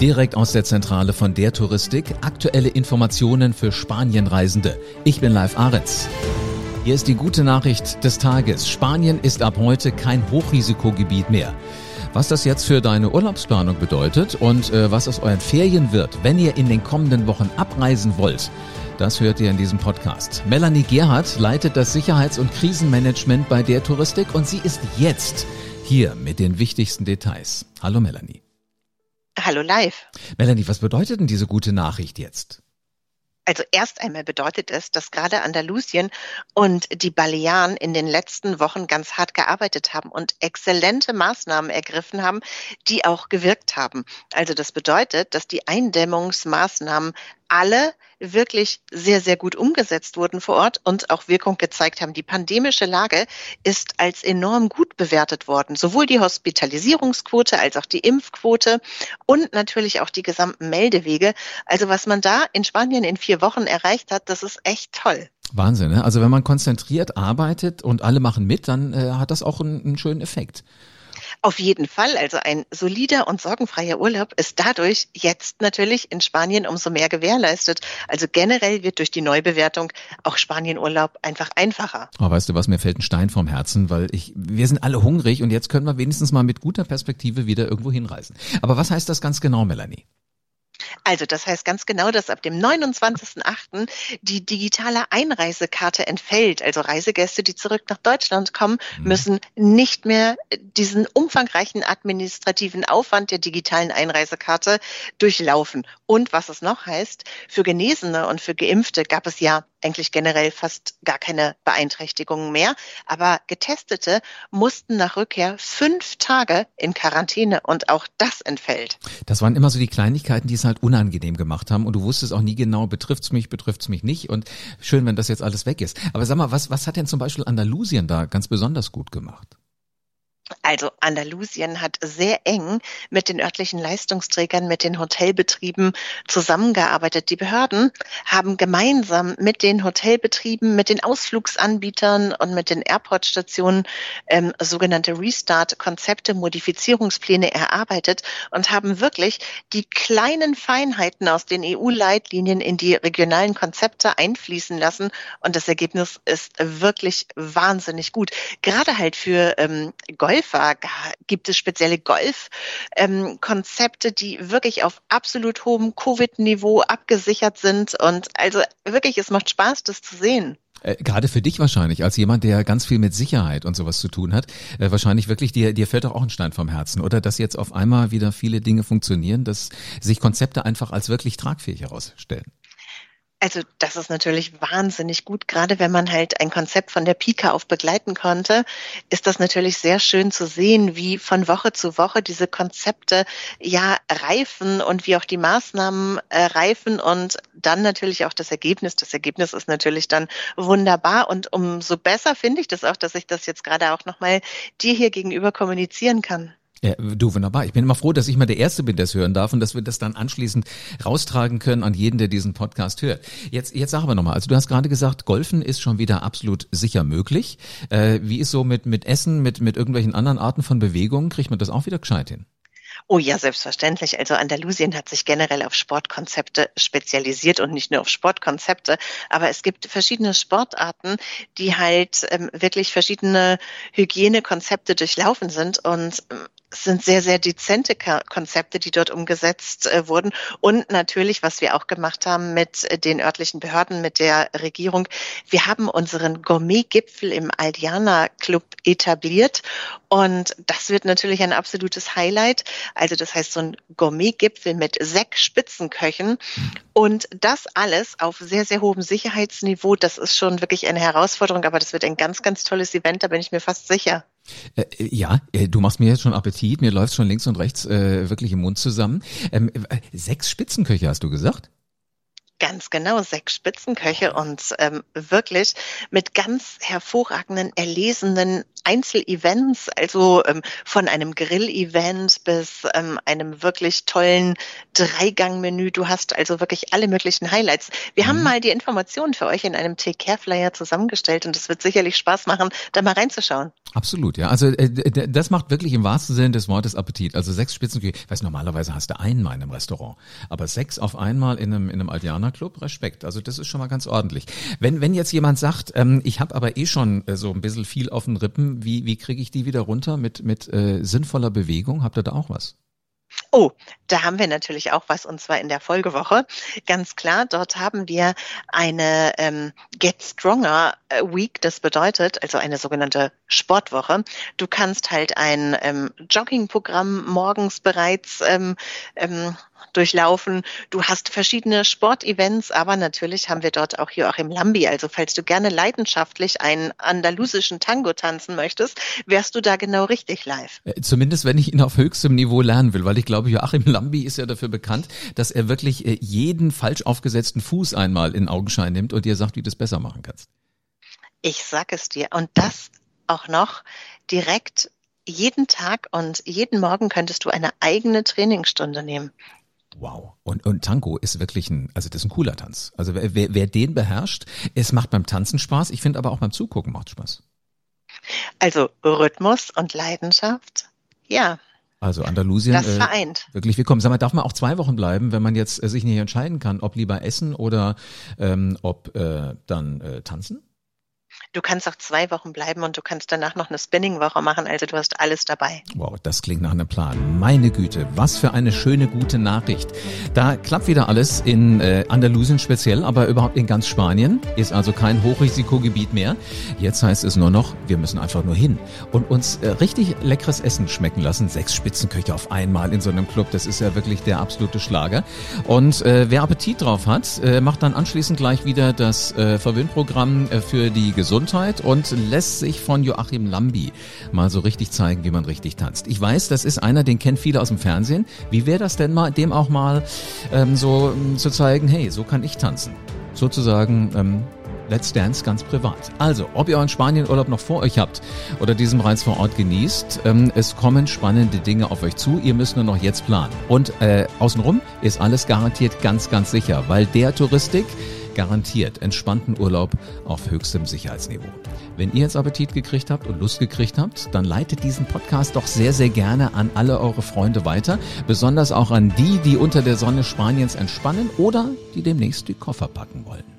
Direkt aus der Zentrale von der Touristik, aktuelle Informationen für Spanienreisende. Ich bin Live Ahrens. Hier ist die gute Nachricht des Tages. Spanien ist ab heute kein Hochrisikogebiet mehr. Was das jetzt für deine Urlaubsplanung bedeutet und äh, was aus euren Ferien wird, wenn ihr in den kommenden Wochen abreisen wollt, das hört ihr in diesem Podcast. Melanie Gerhardt leitet das Sicherheits- und Krisenmanagement bei der Touristik und sie ist jetzt hier mit den wichtigsten Details. Hallo Melanie. Hallo live. Melanie, was bedeutet denn diese gute Nachricht jetzt? Also erst einmal bedeutet es, dass gerade Andalusien und die Balearen in den letzten Wochen ganz hart gearbeitet haben und exzellente Maßnahmen ergriffen haben, die auch gewirkt haben. Also das bedeutet, dass die Eindämmungsmaßnahmen alle wirklich sehr, sehr gut umgesetzt wurden vor Ort und auch Wirkung gezeigt haben. Die pandemische Lage ist als enorm gut bewertet worden. Sowohl die Hospitalisierungsquote als auch die Impfquote und natürlich auch die gesamten Meldewege. Also was man da in Spanien in vier Wochen erreicht hat, das ist echt toll. Wahnsinn, ne? Also wenn man konzentriert arbeitet und alle machen mit, dann äh, hat das auch einen, einen schönen Effekt. Auf jeden Fall. Also ein solider und sorgenfreier Urlaub ist dadurch jetzt natürlich in Spanien umso mehr gewährleistet. Also generell wird durch die Neubewertung auch Spanienurlaub einfach einfacher. Oh, weißt du was, mir fällt ein Stein vom Herzen, weil ich, wir sind alle hungrig und jetzt können wir wenigstens mal mit guter Perspektive wieder irgendwo hinreisen. Aber was heißt das ganz genau, Melanie? Also das heißt ganz genau, dass ab dem 29.08. die digitale Einreisekarte entfällt. Also Reisegäste, die zurück nach Deutschland kommen, mhm. müssen nicht mehr diesen umfangreichen administrativen Aufwand der digitalen Einreisekarte durchlaufen. Und was es noch heißt, für Genesene und für Geimpfte gab es ja eigentlich generell fast gar keine Beeinträchtigungen mehr. Aber Getestete mussten nach Rückkehr fünf Tage in Quarantäne und auch das entfällt. Das waren immer so die Kleinigkeiten, die es halt unangenehm gemacht haben und du wusstest auch nie genau, betrifft's mich, betrifft's mich nicht und schön, wenn das jetzt alles weg ist. Aber sag mal, was, was hat denn zum Beispiel Andalusien da ganz besonders gut gemacht? Also Andalusien hat sehr eng mit den örtlichen Leistungsträgern, mit den Hotelbetrieben zusammengearbeitet. Die Behörden haben gemeinsam mit den Hotelbetrieben, mit den Ausflugsanbietern und mit den Airportstationen ähm, sogenannte Restart-Konzepte, Modifizierungspläne erarbeitet und haben wirklich die kleinen Feinheiten aus den EU-Leitlinien in die regionalen Konzepte einfließen lassen. Und das Ergebnis ist wirklich wahnsinnig gut. Gerade halt für ähm, Golf Golfer gibt es spezielle Golf-Konzepte, die wirklich auf absolut hohem Covid-Niveau abgesichert sind. Und also wirklich, es macht Spaß, das zu sehen. Äh, gerade für dich wahrscheinlich, als jemand, der ganz viel mit Sicherheit und sowas zu tun hat, äh, wahrscheinlich wirklich, dir, dir fällt doch auch ein Stein vom Herzen, oder? Dass jetzt auf einmal wieder viele Dinge funktionieren, dass sich Konzepte einfach als wirklich tragfähig herausstellen. Also das ist natürlich wahnsinnig gut. Gerade wenn man halt ein Konzept von der Pika auf begleiten konnte, ist das natürlich sehr schön zu sehen, wie von Woche zu Woche diese Konzepte ja reifen und wie auch die Maßnahmen äh, reifen und dann natürlich auch das Ergebnis. Das Ergebnis ist natürlich dann wunderbar und umso besser finde ich das auch, dass ich das jetzt gerade auch nochmal dir hier gegenüber kommunizieren kann. Ja, du, wunderbar. Ich bin immer froh, dass ich mal der Erste bin, der es hören darf und dass wir das dann anschließend raustragen können an jeden, der diesen Podcast hört. Jetzt, jetzt sag aber nochmal, also du hast gerade gesagt, Golfen ist schon wieder absolut sicher möglich. Äh, wie ist so mit, mit Essen, mit, mit irgendwelchen anderen Arten von Bewegungen? Kriegt man das auch wieder gescheit hin? Oh ja, selbstverständlich. Also Andalusien hat sich generell auf Sportkonzepte spezialisiert und nicht nur auf Sportkonzepte. Aber es gibt verschiedene Sportarten, die halt ähm, wirklich verschiedene Hygienekonzepte durchlaufen sind. Und ähm, es sind sehr, sehr dezente Konzepte, die dort umgesetzt äh, wurden. Und natürlich, was wir auch gemacht haben mit äh, den örtlichen Behörden, mit der Regierung. Wir haben unseren Gourmet-Gipfel im Aldiana Club etabliert. Und das wird natürlich ein absolutes Highlight. Also das heißt so ein Gourmet-Gipfel mit sechs Spitzenköchen. Und das alles auf sehr, sehr hohem Sicherheitsniveau. Das ist schon wirklich eine Herausforderung, aber das wird ein ganz, ganz tolles Event, da bin ich mir fast sicher. Äh, äh, ja, äh, du machst mir jetzt schon Appetit, mir läuft schon links und rechts äh, wirklich im Mund zusammen. Ähm, äh, sechs Spitzenköche hast du gesagt? Ganz genau, sechs Spitzenköche und ähm, wirklich mit ganz hervorragenden, erlesenen Einzelevents, also ähm, von einem Grill-Event bis ähm, einem wirklich tollen Dreigang-Menü. Du hast also wirklich alle möglichen Highlights. Wir mhm. haben mal die Informationen für euch in einem Take-Care-Flyer zusammengestellt und es wird sicherlich Spaß machen, da mal reinzuschauen. Absolut, ja. Also äh, das macht wirklich im wahrsten Sinne des Wortes Appetit. Also sechs Spitzenküche. Ich weiß, normalerweise hast du einmal in einem Restaurant, aber sechs auf einmal in einem, in einem Aldianer Club, Respekt. Also das ist schon mal ganz ordentlich. Wenn, wenn jetzt jemand sagt, ähm, ich habe aber eh schon äh, so ein bisschen viel auf den Rippen, wie, wie kriege ich die wieder runter mit, mit äh, sinnvoller Bewegung? Habt ihr da auch was? Oh, da haben wir natürlich auch was und zwar in der Folgewoche. Ganz klar, dort haben wir eine ähm, Get Stronger äh, Week. Das bedeutet also eine sogenannte Sportwoche. Du kannst halt ein ähm, Joggingprogramm morgens bereits ähm, ähm, durchlaufen. Du hast verschiedene Sportevents, aber natürlich haben wir dort auch hier auch im Lambi. Also falls du gerne leidenschaftlich einen andalusischen Tango tanzen möchtest, wärst du da genau richtig live. Äh, zumindest wenn ich ihn auf höchstem Niveau lernen will, weil ich glaube, Joachim Lambi ist ja dafür bekannt, dass er wirklich äh, jeden falsch aufgesetzten Fuß einmal in Augenschein nimmt und dir sagt, wie du es besser machen kannst. Ich sag es dir. Und das auch noch direkt jeden Tag und jeden Morgen könntest du eine eigene Trainingsstunde nehmen. Wow. Und, und Tango ist wirklich ein, also das ist ein cooler Tanz. Also wer, wer, wer den beherrscht, es macht beim Tanzen Spaß. Ich finde aber auch beim Zugucken macht Spaß. Also Rhythmus und Leidenschaft, ja. Also Andalusien. Das äh, vereint. Äh, wirklich willkommen. Sag mal, darf man auch zwei Wochen bleiben, wenn man jetzt äh, sich nicht entscheiden kann, ob lieber essen oder ähm, ob äh, dann äh, tanzen? Du kannst auch zwei Wochen bleiben und du kannst danach noch eine Spinning-Woche machen. Also du hast alles dabei. Wow, das klingt nach einem Plan. Meine Güte, was für eine schöne, gute Nachricht. Da klappt wieder alles in äh, Andalusien speziell, aber überhaupt in ganz Spanien. Ist also kein Hochrisikogebiet mehr. Jetzt heißt es nur noch, wir müssen einfach nur hin und uns äh, richtig leckeres Essen schmecken lassen. Sechs Spitzenköche auf einmal in so einem Club, das ist ja wirklich der absolute Schlager. Und äh, wer Appetit drauf hat, äh, macht dann anschließend gleich wieder das äh, Verwöhnprogramm äh, für die Gesundheit Gesundheit und lässt sich von Joachim Lambi mal so richtig zeigen, wie man richtig tanzt. Ich weiß, das ist einer, den kennen viele aus dem Fernsehen. Wie wäre das denn mal, dem auch mal ähm, so ähm, zu zeigen, hey, so kann ich tanzen? Sozusagen ähm, Let's Dance ganz privat. Also, ob ihr euren Spanienurlaub noch vor euch habt oder diesen bereits vor Ort genießt, ähm, es kommen spannende Dinge auf euch zu. Ihr müsst nur noch jetzt planen. Und äh, außenrum ist alles garantiert ganz, ganz sicher, weil der Touristik garantiert entspannten Urlaub auf höchstem Sicherheitsniveau. Wenn ihr jetzt Appetit gekriegt habt und Lust gekriegt habt, dann leitet diesen Podcast doch sehr, sehr gerne an alle eure Freunde weiter. Besonders auch an die, die unter der Sonne Spaniens entspannen oder die demnächst die Koffer packen wollen.